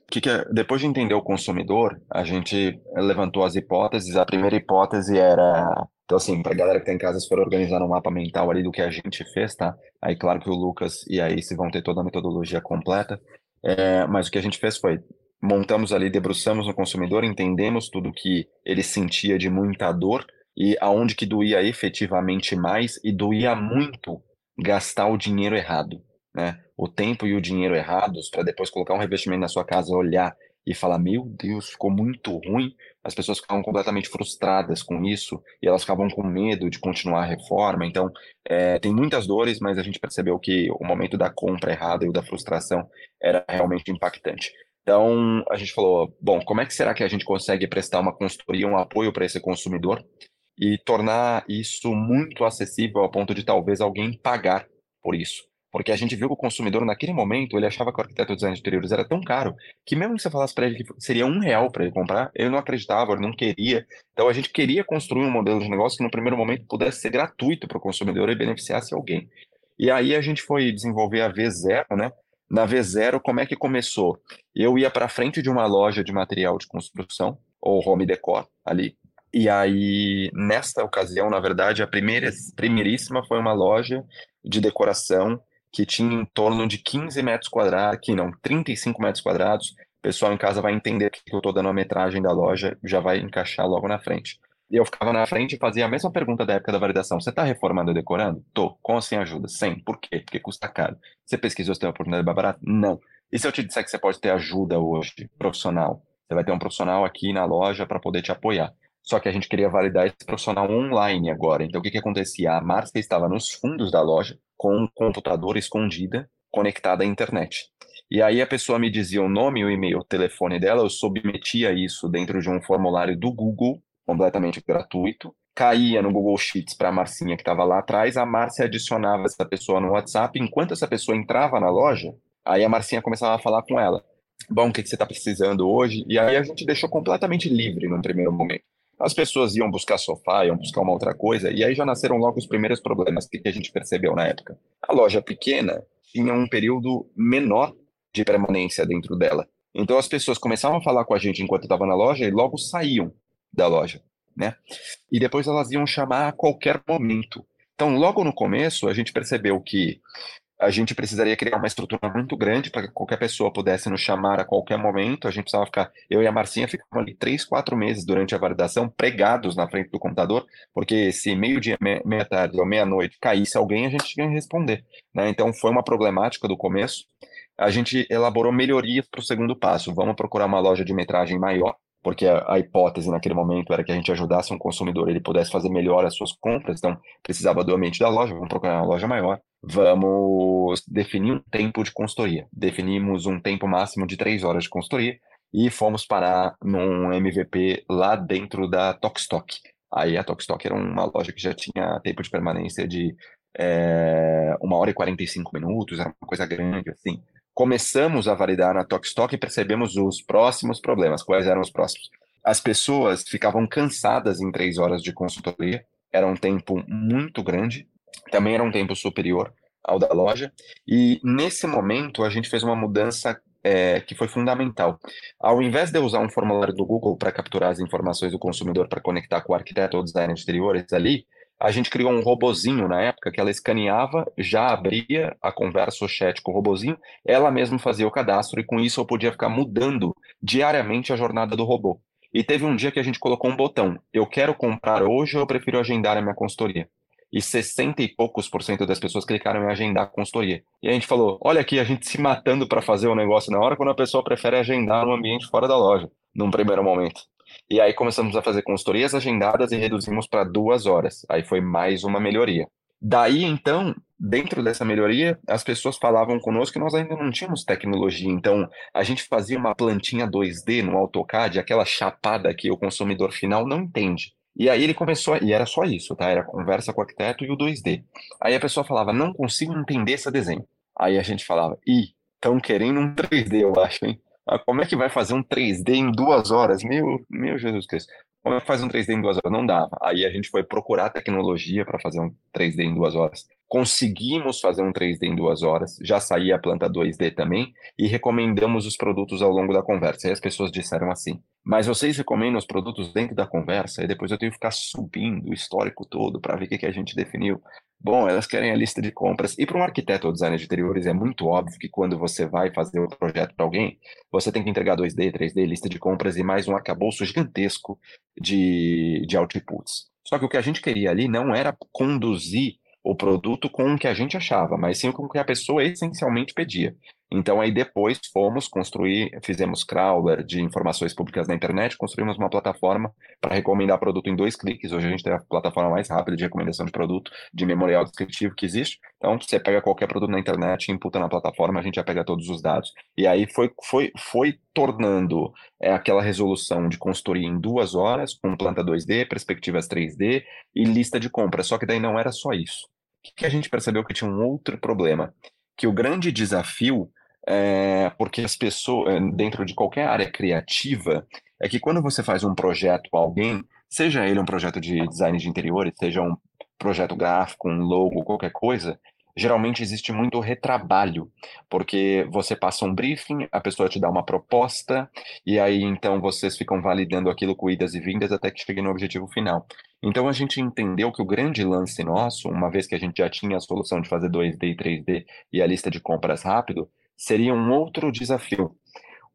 Que que é? Depois de entender o consumidor, a gente levantou as hipóteses. A primeira hipótese era. Então, assim, para a galera que está em casa, se for organizar um mapa mental ali do que a gente fez, tá? Aí, claro que o Lucas e a Ace vão ter toda a metodologia completa. É, mas o que a gente fez foi montamos ali, debruçamos no consumidor, entendemos tudo que ele sentia de muita dor e aonde que doía efetivamente mais e doía muito gastar o dinheiro errado, né? O tempo e o dinheiro errados para depois colocar um revestimento na sua casa, olhar e falar, meu Deus, ficou muito ruim. As pessoas ficavam completamente frustradas com isso e elas ficavam com medo de continuar a reforma. Então, é, tem muitas dores, mas a gente percebeu que o momento da compra errada e o da frustração era realmente impactante. Então, a gente falou, bom, como é que será que a gente consegue prestar uma consultoria, um apoio para esse consumidor e tornar isso muito acessível ao ponto de talvez alguém pagar por isso. Porque a gente viu que o consumidor, naquele momento, ele achava que o arquiteto de design de interiores era tão caro que, mesmo que você falasse para ele que seria um real para ele comprar, ele não acreditava, ele não queria. Então, a gente queria construir um modelo de negócio que, no primeiro momento, pudesse ser gratuito para o consumidor e beneficiasse alguém. E aí, a gente foi desenvolver a V0, né? Na V0, como é que começou? Eu ia para frente de uma loja de material de construção, ou home decor, ali, e aí, nesta ocasião, na verdade, a primeira, primeiríssima foi uma loja de decoração que tinha em torno de 15 metros quadrados, aqui não, 35 metros quadrados. O pessoal em casa vai entender que eu estou dando a metragem da loja, já vai encaixar logo na frente. E eu ficava na frente e fazia a mesma pergunta da época da validação. Você está reformando ou decorando? Tô. Com ou sem ajuda? Sem. Por quê? Porque custa caro. Você pesquisou se tem uma oportunidade barata? Não. E se eu te disser que você pode ter ajuda hoje, profissional? Você vai ter um profissional aqui na loja para poder te apoiar. Só que a gente queria validar esse profissional online agora. Então, o que, que acontecia? A Márcia estava nos fundos da loja, com um computador escondida, conectada à internet. E aí a pessoa me dizia o nome, o e-mail, o telefone dela, eu submetia isso dentro de um formulário do Google, completamente gratuito, caía no Google Sheets para a Marcinha que estava lá atrás, a Márcia adicionava essa pessoa no WhatsApp, enquanto essa pessoa entrava na loja, aí a Marcinha começava a falar com ela. Bom, o que, que você está precisando hoje? E aí a gente deixou completamente livre no primeiro momento. As pessoas iam buscar sofá, iam buscar uma outra coisa, e aí já nasceram logo os primeiros problemas que a gente percebeu na época. A loja pequena tinha um período menor de permanência dentro dela. Então as pessoas começavam a falar com a gente enquanto estava na loja e logo saíam da loja né? E depois elas iam chamar a qualquer momento. Então, logo no começo, a gente percebeu que a gente precisaria criar uma estrutura muito grande para que qualquer pessoa pudesse nos chamar a qualquer momento. A gente precisava ficar, eu e a Marcinha ficamos ali três, quatro meses durante a validação, pregados na frente do computador, porque se meio-dia, meia-tarde ou meia-noite caísse alguém, a gente tinha que responder. Né? Então foi uma problemática do começo. A gente elaborou melhorias para o segundo passo. Vamos procurar uma loja de metragem maior, porque a, a, hipótese naquele momento era que a gente ajudasse um consumidor, ele pudesse fazer melhor as suas compras, então precisava do ambiente da loja, vamos procurar uma loja maior, vamos definir um tempo de consultoria. Definimos um tempo máximo de três horas de consultoria e fomos parar num MVP lá dentro da Tokstok. Aí a Tokstok era uma loja que já tinha tempo de permanência de é, uma hora e 45 minutos, era uma coisa grande, assim começamos a validar na Tokstok e percebemos os próximos problemas. Quais eram os próximos? As pessoas ficavam cansadas em três horas de consultoria, era um tempo muito grande, também era um tempo superior ao da loja, e nesse momento a gente fez uma mudança é, que foi fundamental. Ao invés de eu usar um formulário do Google para capturar as informações do consumidor para conectar com o arquiteto ou designer de interiores ali, a gente criou um robozinho na época que ela escaneava, já abria a conversa, o chat com o robozinho, ela mesma fazia o cadastro e com isso eu podia ficar mudando diariamente a jornada do robô. E teve um dia que a gente colocou um botão: eu quero comprar hoje ou eu prefiro agendar a minha consultoria. E 60 e poucos por cento das pessoas clicaram em agendar a consultoria. E a gente falou: olha aqui, a gente se matando para fazer o negócio na hora quando a pessoa prefere agendar no ambiente fora da loja, num primeiro momento. E aí começamos a fazer consultorias agendadas e reduzimos para duas horas. Aí foi mais uma melhoria. Daí, então, dentro dessa melhoria, as pessoas falavam conosco que nós ainda não tínhamos tecnologia. Então, a gente fazia uma plantinha 2D no AutoCAD, aquela chapada que o consumidor final não entende. E aí ele começou, e era só isso, tá? Era conversa com o arquiteto e o 2D. Aí a pessoa falava, não consigo entender esse desenho. Aí a gente falava, ih, estão querendo um 3D, eu acho, hein? Ah, como é que vai fazer um 3D em duas horas? Meu, meu Jesus Cristo. Como é que faz um 3D em duas horas? Não dava. Aí a gente foi procurar tecnologia para fazer um 3D em duas horas. Conseguimos fazer um 3D em duas horas, já saía a planta 2D também, e recomendamos os produtos ao longo da conversa. E as pessoas disseram assim: Mas vocês recomendam os produtos dentro da conversa? E depois eu tenho que ficar subindo o histórico todo para ver o que, que a gente definiu. Bom, elas querem a lista de compras. E para um arquiteto ou designer de interiores, é muito óbvio que quando você vai fazer um projeto para alguém, você tem que entregar 2D, 3D, lista de compras e mais um arcabouço gigantesco de, de outputs. Só que o que a gente queria ali não era conduzir o produto com o que a gente achava, mas sim com o que a pessoa essencialmente pedia. Então aí depois fomos construir, fizemos crawler de informações públicas na internet, construímos uma plataforma para recomendar produto em dois cliques. Hoje a gente tem a plataforma mais rápida de recomendação de produto de memorial descritivo que existe. Então você pega qualquer produto na internet, imputa na plataforma, a gente já pega todos os dados. E aí foi, foi, foi tornando é, aquela resolução de consultoria em duas horas, com planta 2D, perspectivas 3D e lista de compras. Só que daí não era só isso. O que a gente percebeu que tinha um outro problema? Que o grande desafio é, porque as pessoas, é, dentro de qualquer área criativa, é que quando você faz um projeto para alguém, seja ele um projeto de design de interiores, seja um projeto gráfico, um logo, qualquer coisa, geralmente existe muito retrabalho, porque você passa um briefing, a pessoa te dá uma proposta, e aí então vocês ficam validando aquilo com idas e vindas até que chegue no objetivo final. Então a gente entendeu que o grande lance nosso, uma vez que a gente já tinha a solução de fazer 2D e 3D e a lista de compras rápido, seria um outro desafio.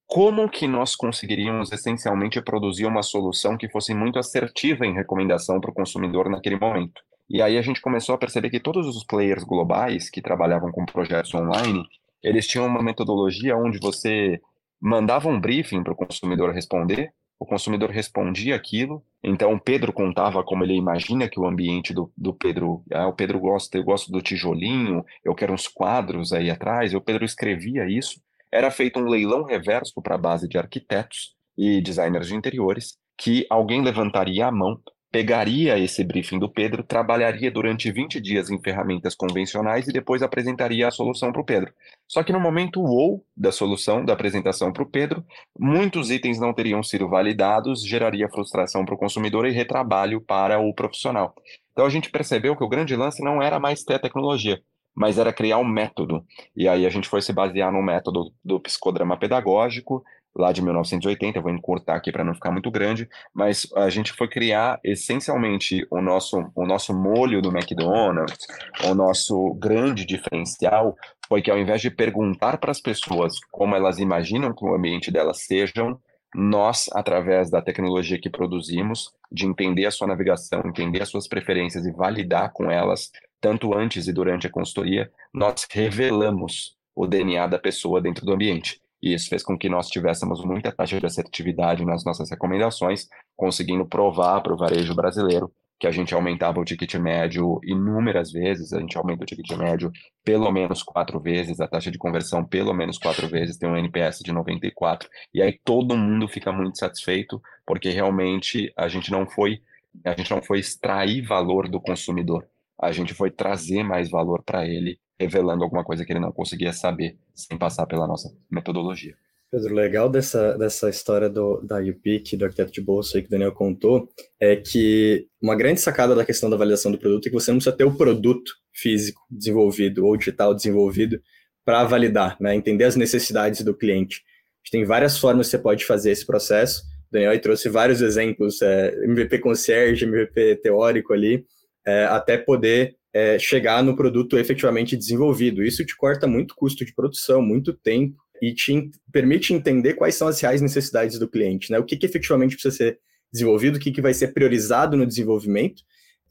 Como que nós conseguiríamos essencialmente produzir uma solução que fosse muito assertiva em recomendação para o consumidor naquele momento? E aí a gente começou a perceber que todos os players globais que trabalhavam com projetos online, eles tinham uma metodologia onde você mandava um briefing para o consumidor responder, o consumidor respondia aquilo, então o Pedro contava como ele imagina que o ambiente do, do Pedro, ah, o Pedro gosta, eu gosto do tijolinho, eu quero uns quadros aí atrás, o Pedro escrevia isso, era feito um leilão reverso para a base de arquitetos e designers de interiores, que alguém levantaria a mão pegaria esse briefing do Pedro, trabalharia durante 20 dias em ferramentas convencionais e depois apresentaria a solução para o Pedro. Só que no momento ou da solução, da apresentação para o Pedro, muitos itens não teriam sido validados, geraria frustração para o consumidor e retrabalho para o profissional. Então a gente percebeu que o grande lance não era mais ter tecnologia, mas era criar um método. E aí a gente foi se basear no método do psicodrama pedagógico, lá de 1980, eu vou encurtar aqui para não ficar muito grande, mas a gente foi criar essencialmente o nosso, o nosso molho do McDonald's, o nosso grande diferencial foi que ao invés de perguntar para as pessoas como elas imaginam que o ambiente delas sejam, nós, através da tecnologia que produzimos, de entender a sua navegação, entender as suas preferências e validar com elas, tanto antes e durante a consultoria, nós revelamos o DNA da pessoa dentro do ambiente. E isso fez com que nós tivéssemos muita taxa de assertividade nas nossas recomendações, conseguindo provar para o varejo brasileiro que a gente aumentava o ticket médio inúmeras vezes, a gente aumenta o ticket médio pelo menos quatro vezes, a taxa de conversão pelo menos quatro vezes, tem um NPS de 94, e aí todo mundo fica muito satisfeito, porque realmente a gente não foi, a gente não foi extrair valor do consumidor, a gente foi trazer mais valor para ele revelando alguma coisa que ele não conseguia saber sem passar pela nossa metodologia. Pedro, legal dessa, dessa história do, da UPIC, do arquiteto de bolsa aí que o Daniel contou, é que uma grande sacada da questão da validação do produto é que você não precisa ter o produto físico desenvolvido ou digital desenvolvido para validar, né? entender as necessidades do cliente. A gente tem várias formas que você pode fazer esse processo. O Daniel trouxe vários exemplos, é, MVP concierge, MVP teórico ali, é, até poder é, chegar no produto efetivamente desenvolvido. Isso te corta muito custo de produção, muito tempo e te permite entender quais são as reais necessidades do cliente, né? O que, que efetivamente precisa ser desenvolvido, o que, que vai ser priorizado no desenvolvimento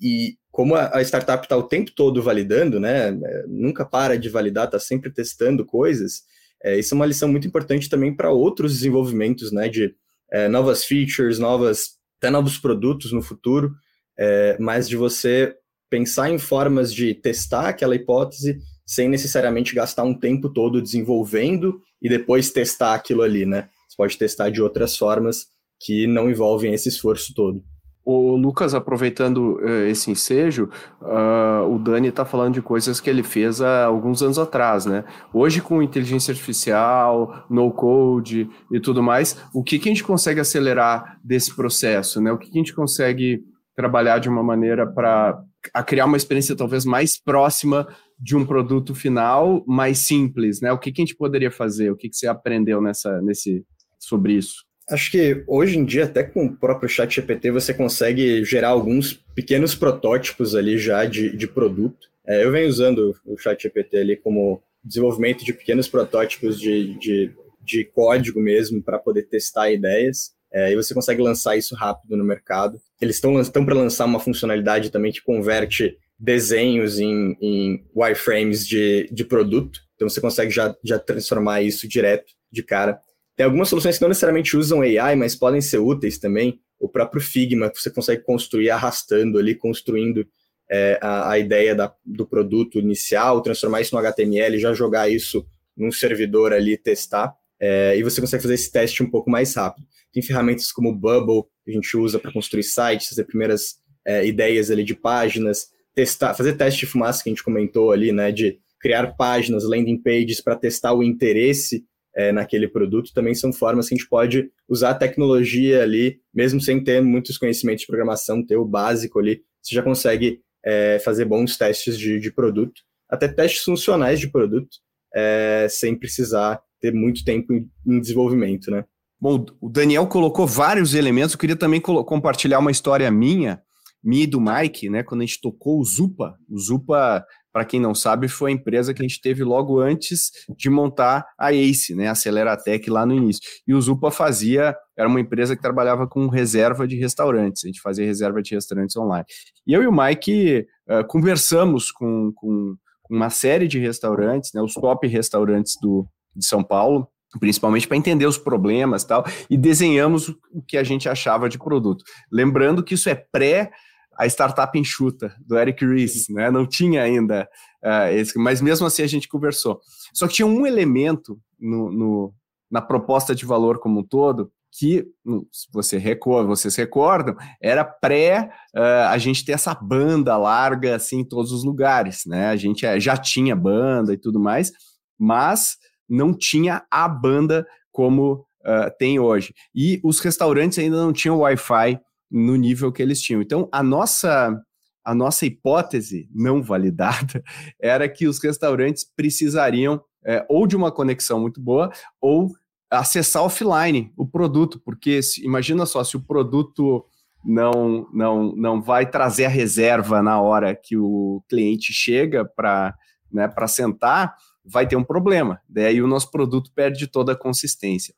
e como a, startup está o tempo todo validando, né? É, nunca para de validar, está sempre testando coisas. É, isso é uma lição muito importante também para outros desenvolvimentos, né? De é, novas features, novas até novos produtos no futuro, é, mas de você pensar em formas de testar aquela hipótese sem necessariamente gastar um tempo todo desenvolvendo e depois testar aquilo ali, né? Você pode testar de outras formas que não envolvem esse esforço todo. O Lucas, aproveitando uh, esse ensejo, uh, o Dani está falando de coisas que ele fez há alguns anos atrás, né? Hoje, com inteligência artificial, no-code e tudo mais, o que, que a gente consegue acelerar desse processo, né? O que, que a gente consegue trabalhar de uma maneira para a criar uma experiência talvez mais próxima de um produto final, mais simples, né? O que, que a gente poderia fazer? O que, que você aprendeu nessa, nesse, sobre isso? Acho que hoje em dia, até com o próprio chat GPT, você consegue gerar alguns pequenos protótipos ali já de, de produto. É, eu venho usando o chat GPT ali como desenvolvimento de pequenos protótipos de, de, de código mesmo para poder testar ideias. É, e você consegue lançar isso rápido no mercado. Eles estão para lançar uma funcionalidade também que converte desenhos em, em wireframes de, de produto. Então você consegue já, já transformar isso direto, de cara. Tem algumas soluções que não necessariamente usam AI, mas podem ser úteis também. O próprio Figma, que você consegue construir arrastando ali, construindo é, a, a, ideia da, do produto inicial, transformar isso no HTML, já jogar isso num servidor ali, testar. É, e você consegue fazer esse teste um pouco mais rápido. Tem ferramentas como Bubble, que a gente usa para construir sites, fazer primeiras é, ideias ali de páginas, testar, fazer teste de fumaça que a gente comentou ali, né, de criar páginas, landing pages para testar o interesse é, naquele produto, também são formas que a gente pode usar a tecnologia ali, mesmo sem ter muitos conhecimentos de programação, ter o básico ali, você já consegue é, fazer bons testes de, de, produto, até testes funcionais de produto, é, sem precisar ter muito tempo em, em desenvolvimento, né? Bom, o Daniel colocou vários elementos. Eu queria também compartilhar uma história minha, minha e do Mike, né? Quando a gente tocou o Zupa. O Zupa, para quem não sabe, foi a empresa que a gente teve logo antes de montar a ACE, né? A Aceleratec lá no início. E o Zupa fazia, era uma empresa que trabalhava com reserva de restaurantes. A gente fazia reserva de restaurantes online. E eu e o Mike uh, conversamos com, com uma série de restaurantes, né? Os top restaurantes do, de São Paulo principalmente para entender os problemas tal, e desenhamos o que a gente achava de produto. Lembrando que isso é pré a startup enxuta do Eric Ries, né? Não tinha ainda uh, esse, mas mesmo assim a gente conversou. Só que tinha um elemento no, no, na proposta de valor como um todo que, se você recorda, vocês recordam, era pré uh, a gente ter essa banda larga assim em todos os lugares, né? A gente é, já tinha banda e tudo mais, mas não tinha a banda como uh, tem hoje. E os restaurantes ainda não tinham Wi-Fi no nível que eles tinham. Então, a nossa a nossa hipótese não validada era que os restaurantes precisariam é, ou de uma conexão muito boa ou acessar offline o produto, porque se, imagina só, se o produto não, não, não vai trazer a reserva na hora que o cliente chega para né, sentar, vai ter um problema. Daí o nosso produto perde toda a consistência.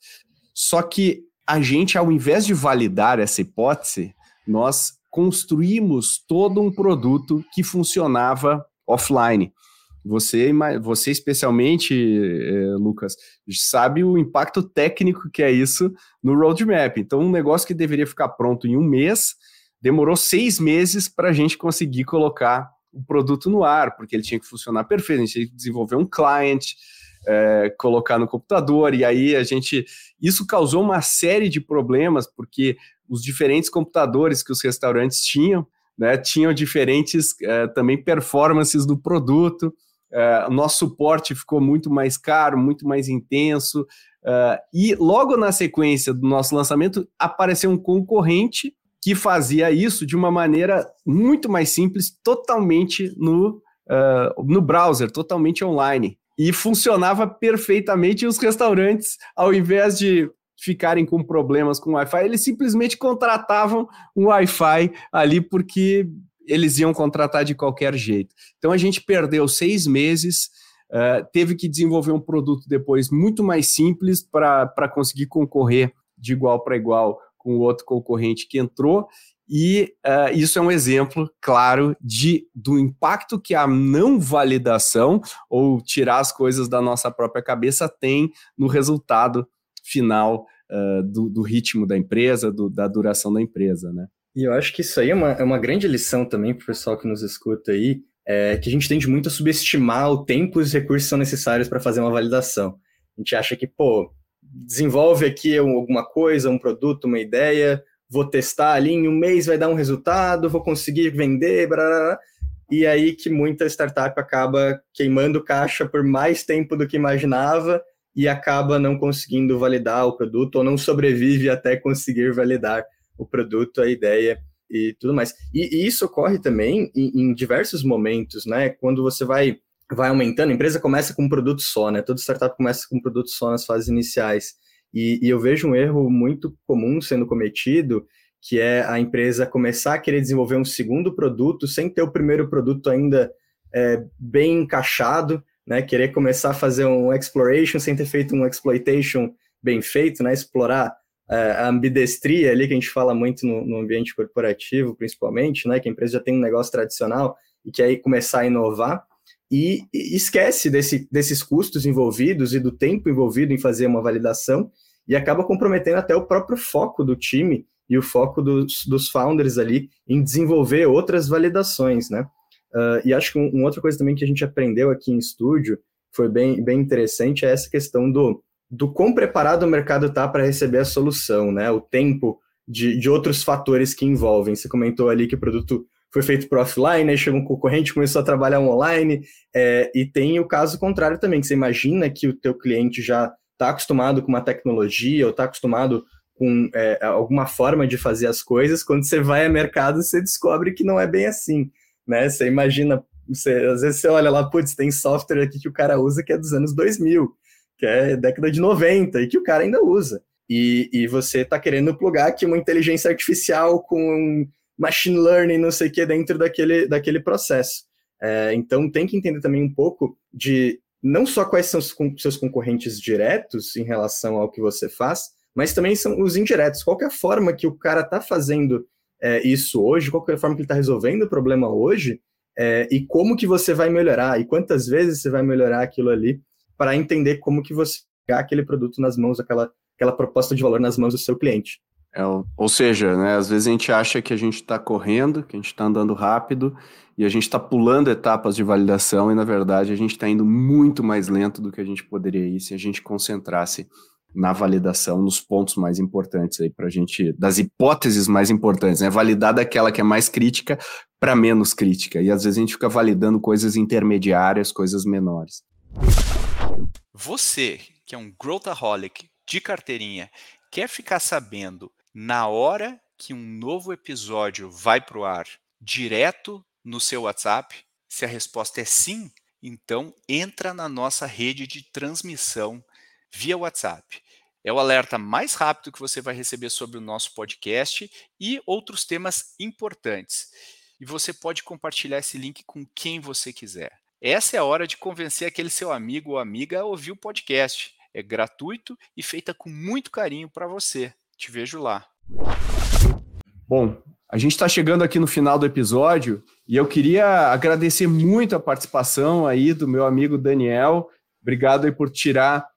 Só que a gente, ao invés de validar essa hipótese, nós construímos todo um produto que funcionava offline. Você, você especialmente, eh, Lucas, sabe o impacto técnico que é isso no roadmap. Então, um negócio que deveria ficar pronto em um mês, demorou seis meses para a gente conseguir colocar o produto no ar, porque ele tinha que funcionar perfeito. A gente tinha que desenvolver um client, é, colocar no computador, e aí a gente. Isso causou uma série de problemas, porque os diferentes computadores que os restaurantes tinham, né, tinham diferentes é, também performances do produto. É, nosso suporte ficou muito mais caro, muito mais intenso. E logo na sequência do nosso lançamento apareceu um concorrente que fazia isso de uma maneira muito mais simples, totalmente no, uh, no browser, totalmente online e funcionava perfeitamente. E os restaurantes, ao invés de ficarem com problemas com Wi-Fi, eles simplesmente contratavam um Wi-Fi ali porque eles iam contratar de qualquer jeito. Então a gente perdeu seis meses. Uh, teve que desenvolver um produto depois muito mais simples para conseguir concorrer de igual para igual com o outro concorrente que entrou e uh, isso é um exemplo claro de, do impacto que a não validação ou tirar as coisas da nossa própria cabeça tem no resultado final uh, do, do, ritmo da empresa, do, da duração da empresa, né? E eu acho que isso aí é uma, é uma grande lição também para o pessoal que nos escuta aí, é que a gente tende muito a subestimar o tempo e os recursos que são necessários para fazer uma validação. A gente acha que, pô, desenvolve aqui alguma coisa, um produto, uma ideia, vou testar ali, em um mês vai dar um resultado, vou conseguir vender, blá, blá, blá. e aí que muita startup acaba queimando caixa por mais tempo do que imaginava e acaba não conseguindo validar o produto ou não sobrevive até conseguir validar o produto, a ideia e tudo mais. E, e isso ocorre também em, em, diversos momentos, né? Quando você vai vai aumentando, a empresa começa com um produto só, né? Toda startup começa com um produto só nas fases iniciais. E, e eu vejo um erro muito comum sendo cometido, que é a empresa começar a querer desenvolver um segundo produto sem ter o primeiro produto ainda é, bem encaixado, né? Querer começar a fazer um exploration sem ter feito um exploitation bem feito, né? Explorar é, a ambidestria ali que a gente fala muito no, no, ambiente corporativo, principalmente, né? Que a empresa já tem um negócio tradicional e quer aí começar a inovar e, esquece desse, desses custos envolvidos e do tempo envolvido em fazer uma validação e acaba comprometendo até o próprio foco do time e o foco dos, dos founders ali em desenvolver outras validações, né? Uh, e acho que um, uma outra coisa também que a gente aprendeu aqui em estúdio foi bem, bem interessante é essa questão do, do quão preparado o mercado está para receber a solução, né? O tempo de, de outros fatores que envolvem. Você comentou ali que o produto foi feito para offline, aí chegou um concorrente, começou a trabalhar online, é, e tem o caso contrário também, que você imagina que o teu cliente já está acostumado com uma tecnologia ou está acostumado com é, alguma forma de fazer as coisas, quando você vai a mercado, você descobre que não é bem assim, né? Você imagina, você, às vezes você olha lá, putz, tem software aqui que o cara usa que é dos anos 2000, que é década de 90, e que o cara ainda usa. E, e você está querendo plugar aqui uma inteligência artificial com machine learning, não sei o que, dentro daquele, daquele processo. É, então tem que entender também um pouco de não só quais são os seus concorrentes diretos em relação ao que você faz, mas também são os indiretos. Qual é a forma que o cara está fazendo é, isso hoje, qual é a forma que ele está resolvendo o problema hoje, é, e como que você vai melhorar, e quantas vezes você vai melhorar aquilo ali, para entender como que você pegar aquele produto nas mãos, aquela, aquela proposta de valor nas mãos do seu cliente. É, ou seja, né, às vezes a gente acha que a gente está correndo, que a gente está andando rápido e a gente está pulando etapas de validação e na verdade a gente está indo muito mais lento do que a gente poderia ir se a gente concentrasse na validação, nos pontos mais importantes aí para a gente, das hipóteses mais importantes, né? Validar daquela que é mais crítica para menos crítica. E às vezes a gente fica validando coisas intermediárias, coisas menores. Você, que é um growthaholic de carteirinha, quer ficar sabendo na hora que um novo episódio vai para o ar, direto no seu WhatsApp? Se a resposta é sim, então entra na nossa rede de transmissão via WhatsApp. É o alerta mais rápido que você vai receber sobre o nosso podcast e outros temas importantes. E você pode compartilhar esse link com quem você quiser. Essa é a hora de convencer aquele seu amigo ou amiga a ouvir o podcast. É gratuito e feita com muito carinho para você. Te vejo lá. Bom, a gente está chegando aqui no final do episódio e eu queria agradecer muito a participação aí do meu amigo Daniel. Obrigado aí por tirar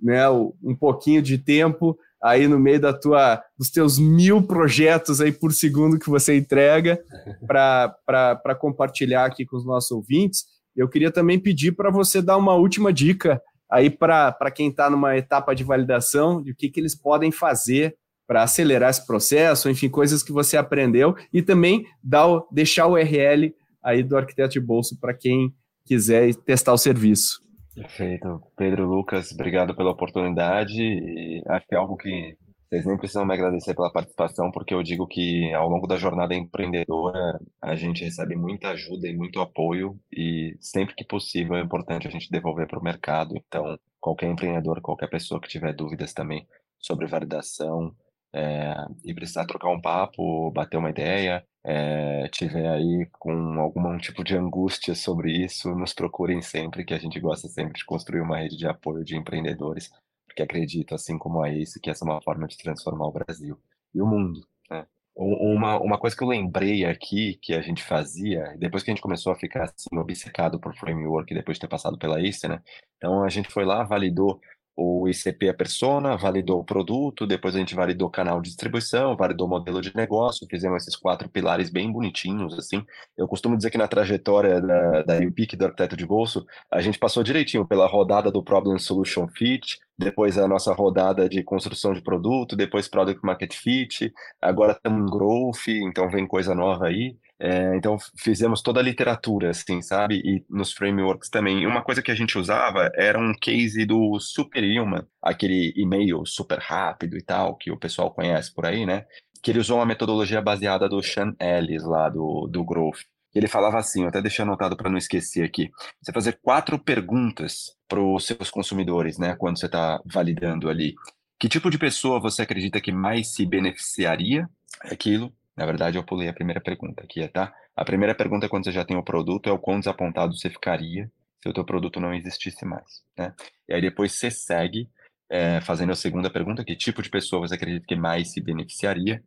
né, um pouquinho de tempo aí no meio da tua, dos teus mil projetos aí por segundo que você entrega para compartilhar aqui com os nossos ouvintes. Eu queria também pedir para você dar uma última dica aí para quem está numa etapa de validação, de o que, que eles podem fazer para acelerar esse processo, enfim, coisas que você aprendeu e também dar o, deixar o URL aí do arquiteto de bolso para quem quiser testar o serviço. Perfeito. Pedro Lucas, obrigado pela oportunidade. E acho que é algo que vocês nem precisam me agradecer pela participação, porque eu digo que ao longo da jornada empreendedora a gente recebe muita ajuda e muito apoio, e sempre que possível é importante a gente devolver para o mercado. Então, qualquer empreendedor, qualquer pessoa que tiver dúvidas também sobre validação, é, e precisar trocar um papo, bater uma ideia, é, tiver aí com algum tipo de angústia sobre isso, nos procurem sempre, que a gente gosta sempre de construir uma rede de apoio de empreendedores, porque acredito, assim como a isso, que essa é uma forma de transformar o Brasil e o mundo. Né? Uma, uma coisa que eu lembrei aqui que a gente fazia, depois que a gente começou a ficar assim, obcecado por framework, depois de ter passado pela ICE, né? Então a gente foi lá, validou o ICP a persona, validou o produto, depois a gente validou o canal de distribuição, validou o modelo de negócio, fizemos esses quatro pilares bem bonitinhos, assim. Eu costumo dizer que na trajetória da, da UPIC, do arquiteto de bolso, a gente passou direitinho pela rodada do Problem Solution Fit, depois a nossa rodada de construção de produto, depois Product Market Fit, agora estamos em Growth, então vem coisa nova aí. É, então fizemos toda a literatura, assim, sabe? E nos frameworks também. Uma coisa que a gente usava era um case do Superhuman, aquele e-mail super rápido e tal, que o pessoal conhece por aí, né? Que ele usou uma metodologia baseada do Sean Ellis, lá do, do Growth. Ele falava assim, eu até deixei anotado para não esquecer aqui. Você fazer quatro perguntas para os seus consumidores, né? Quando você está validando ali. Que tipo de pessoa você acredita que mais se beneficiaria aquilo? Na verdade, eu pulei a primeira pergunta aqui, tá? A primeira pergunta, é quando você já tem o produto, é o quão desapontado você ficaria se o teu produto não existisse mais, né? E aí depois você segue é, fazendo a segunda pergunta, que tipo de pessoa você acredita que mais se beneficiaria?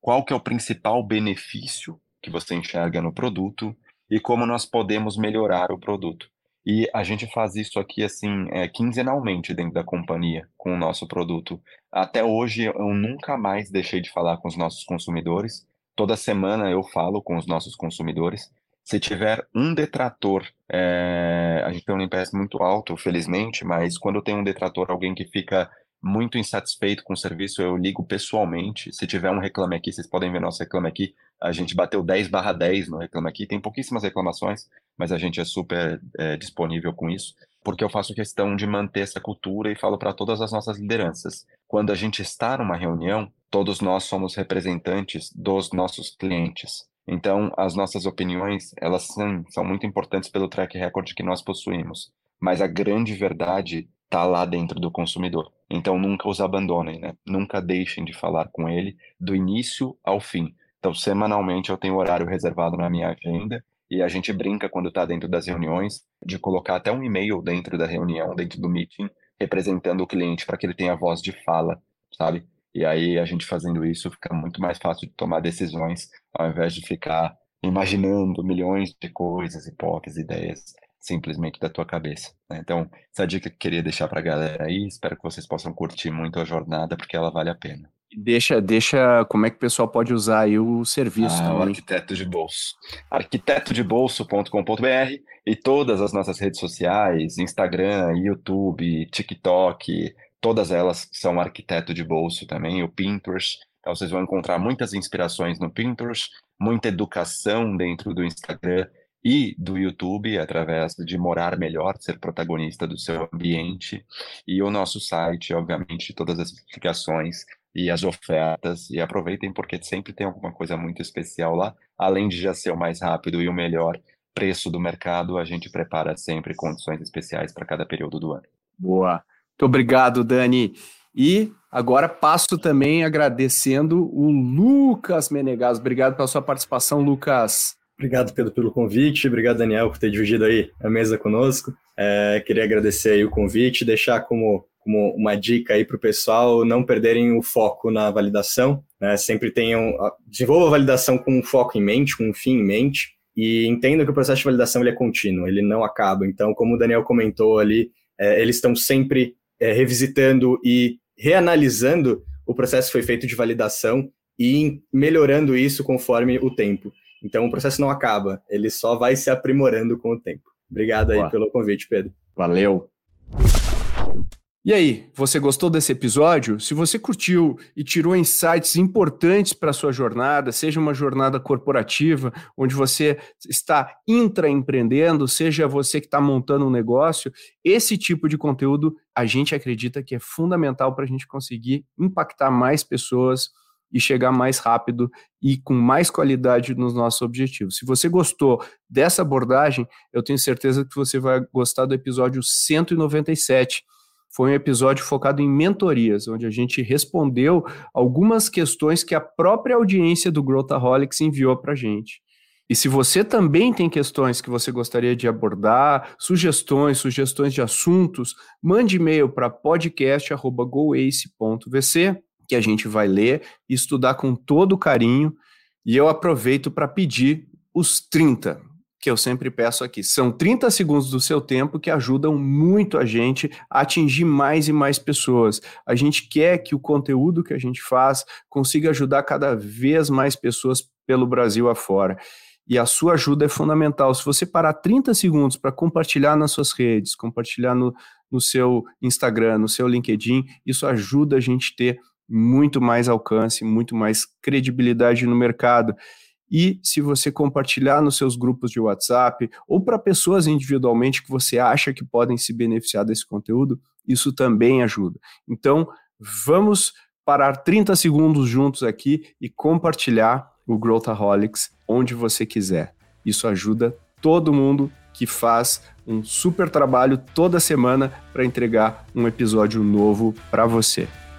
Qual que é o principal benefício que você enxerga no produto? E como nós podemos melhorar o produto? E a gente faz isso aqui, assim, é, quinzenalmente dentro da companhia, com o nosso produto. Até hoje, eu nunca mais deixei de falar com os nossos consumidores. Toda semana eu falo com os nossos consumidores. Se tiver um detrator, é, a gente tem um NPS muito alto, felizmente, mas quando tem um detrator, alguém que fica muito insatisfeito com o serviço, eu ligo pessoalmente. Se tiver um reclame aqui, vocês podem ver nosso reclame aqui. A gente bateu 10 barra 10 no reclame aqui. Tem pouquíssimas reclamações, mas a gente é super é, disponível com isso, porque eu faço questão de manter essa cultura e falo para todas as nossas lideranças. Quando a gente está numa reunião, todos nós somos representantes dos nossos clientes. Então, as nossas opiniões, elas são, são muito importantes pelo track record que nós possuímos. Mas a grande verdade está lá dentro do consumidor. Então nunca os abandonem, né? Nunca deixem de falar com ele do início ao fim. Então semanalmente eu tenho horário reservado na minha agenda e a gente brinca quando está dentro das reuniões de colocar até um e-mail dentro da reunião, dentro do meeting, representando o cliente para que ele tenha voz de fala, sabe? E aí a gente fazendo isso fica muito mais fácil de tomar decisões ao invés de ficar imaginando milhões de coisas, hipóteses, ideias simplesmente da tua cabeça. Né? Então, essa dica que eu queria deixar para a galera aí, espero que vocês possam curtir muito a jornada, porque ela vale a pena. Deixa, deixa como é que o pessoal pode usar aí o serviço. Ah, o arquiteto de bolso. arquitetodebolso.com.br e todas as nossas redes sociais, Instagram, YouTube, TikTok, todas elas são arquiteto de bolso também, o Pinterest. Então vocês vão encontrar muitas inspirações no Pinterest, muita educação dentro do Instagram e do YouTube, através de morar melhor, ser protagonista do seu ambiente, e o nosso site, obviamente, todas as explicações e as ofertas, e aproveitem porque sempre tem alguma coisa muito especial lá, além de já ser o mais rápido e o melhor preço do mercado, a gente prepara sempre condições especiais para cada período do ano. Boa. Muito obrigado, Dani. E agora passo também agradecendo o Lucas Menegas. Obrigado pela sua participação, Lucas. Obrigado, Pedro, pelo convite. Obrigado, Daniel, por ter dividido aí a mesa conosco. É, queria agradecer aí o convite, deixar como, como uma dica aí para o pessoal não perderem o foco na validação. Né? Sempre tenham, desenvolva a validação com um foco em mente, com um fim em mente, e entenda que o processo de validação ele é contínuo, ele não acaba. Então, como o Daniel comentou ali, é, eles estão sempre é, revisitando e reanalisando o processo que foi feito de validação e melhorando isso conforme o tempo. Então o processo não acaba, ele só vai se aprimorando com o tempo. Obrigado aí Boa. pelo convite, Pedro. Valeu. E aí, você gostou desse episódio? Se você curtiu e tirou insights importantes para a sua jornada, seja uma jornada corporativa, onde você está intraempreendendo, seja você que está montando um negócio, esse tipo de conteúdo a gente acredita que é fundamental para a gente conseguir impactar mais pessoas e chegar mais rápido e com mais qualidade nos nossos objetivos. Se você gostou dessa abordagem, eu tenho certeza que você vai gostar do episódio 197 foi um episódio focado em mentorias, onde a gente respondeu algumas questões que a própria audiência do Growthaholics enviou para a gente. E se você também tem questões que você gostaria de abordar, sugestões, sugestões de assuntos, mande e-mail para podcast.goace.vc, que a gente vai ler e estudar com todo carinho. E eu aproveito para pedir os 30 que eu sempre peço aqui. São 30 segundos do seu tempo que ajudam muito a gente a atingir mais e mais pessoas. A gente quer que o conteúdo que a gente faz consiga ajudar cada vez mais pessoas pelo Brasil afora. E a sua ajuda é fundamental. Se você parar 30 segundos para compartilhar nas suas redes, compartilhar no, no seu Instagram, no seu LinkedIn, isso ajuda a gente ter muito mais alcance, muito mais credibilidade no mercado. E se você compartilhar nos seus grupos de WhatsApp ou para pessoas individualmente que você acha que podem se beneficiar desse conteúdo, isso também ajuda. Então, vamos parar 30 segundos juntos aqui e compartilhar o Growthaholics onde você quiser. Isso ajuda todo mundo que faz um super trabalho toda semana para entregar um episódio novo para você.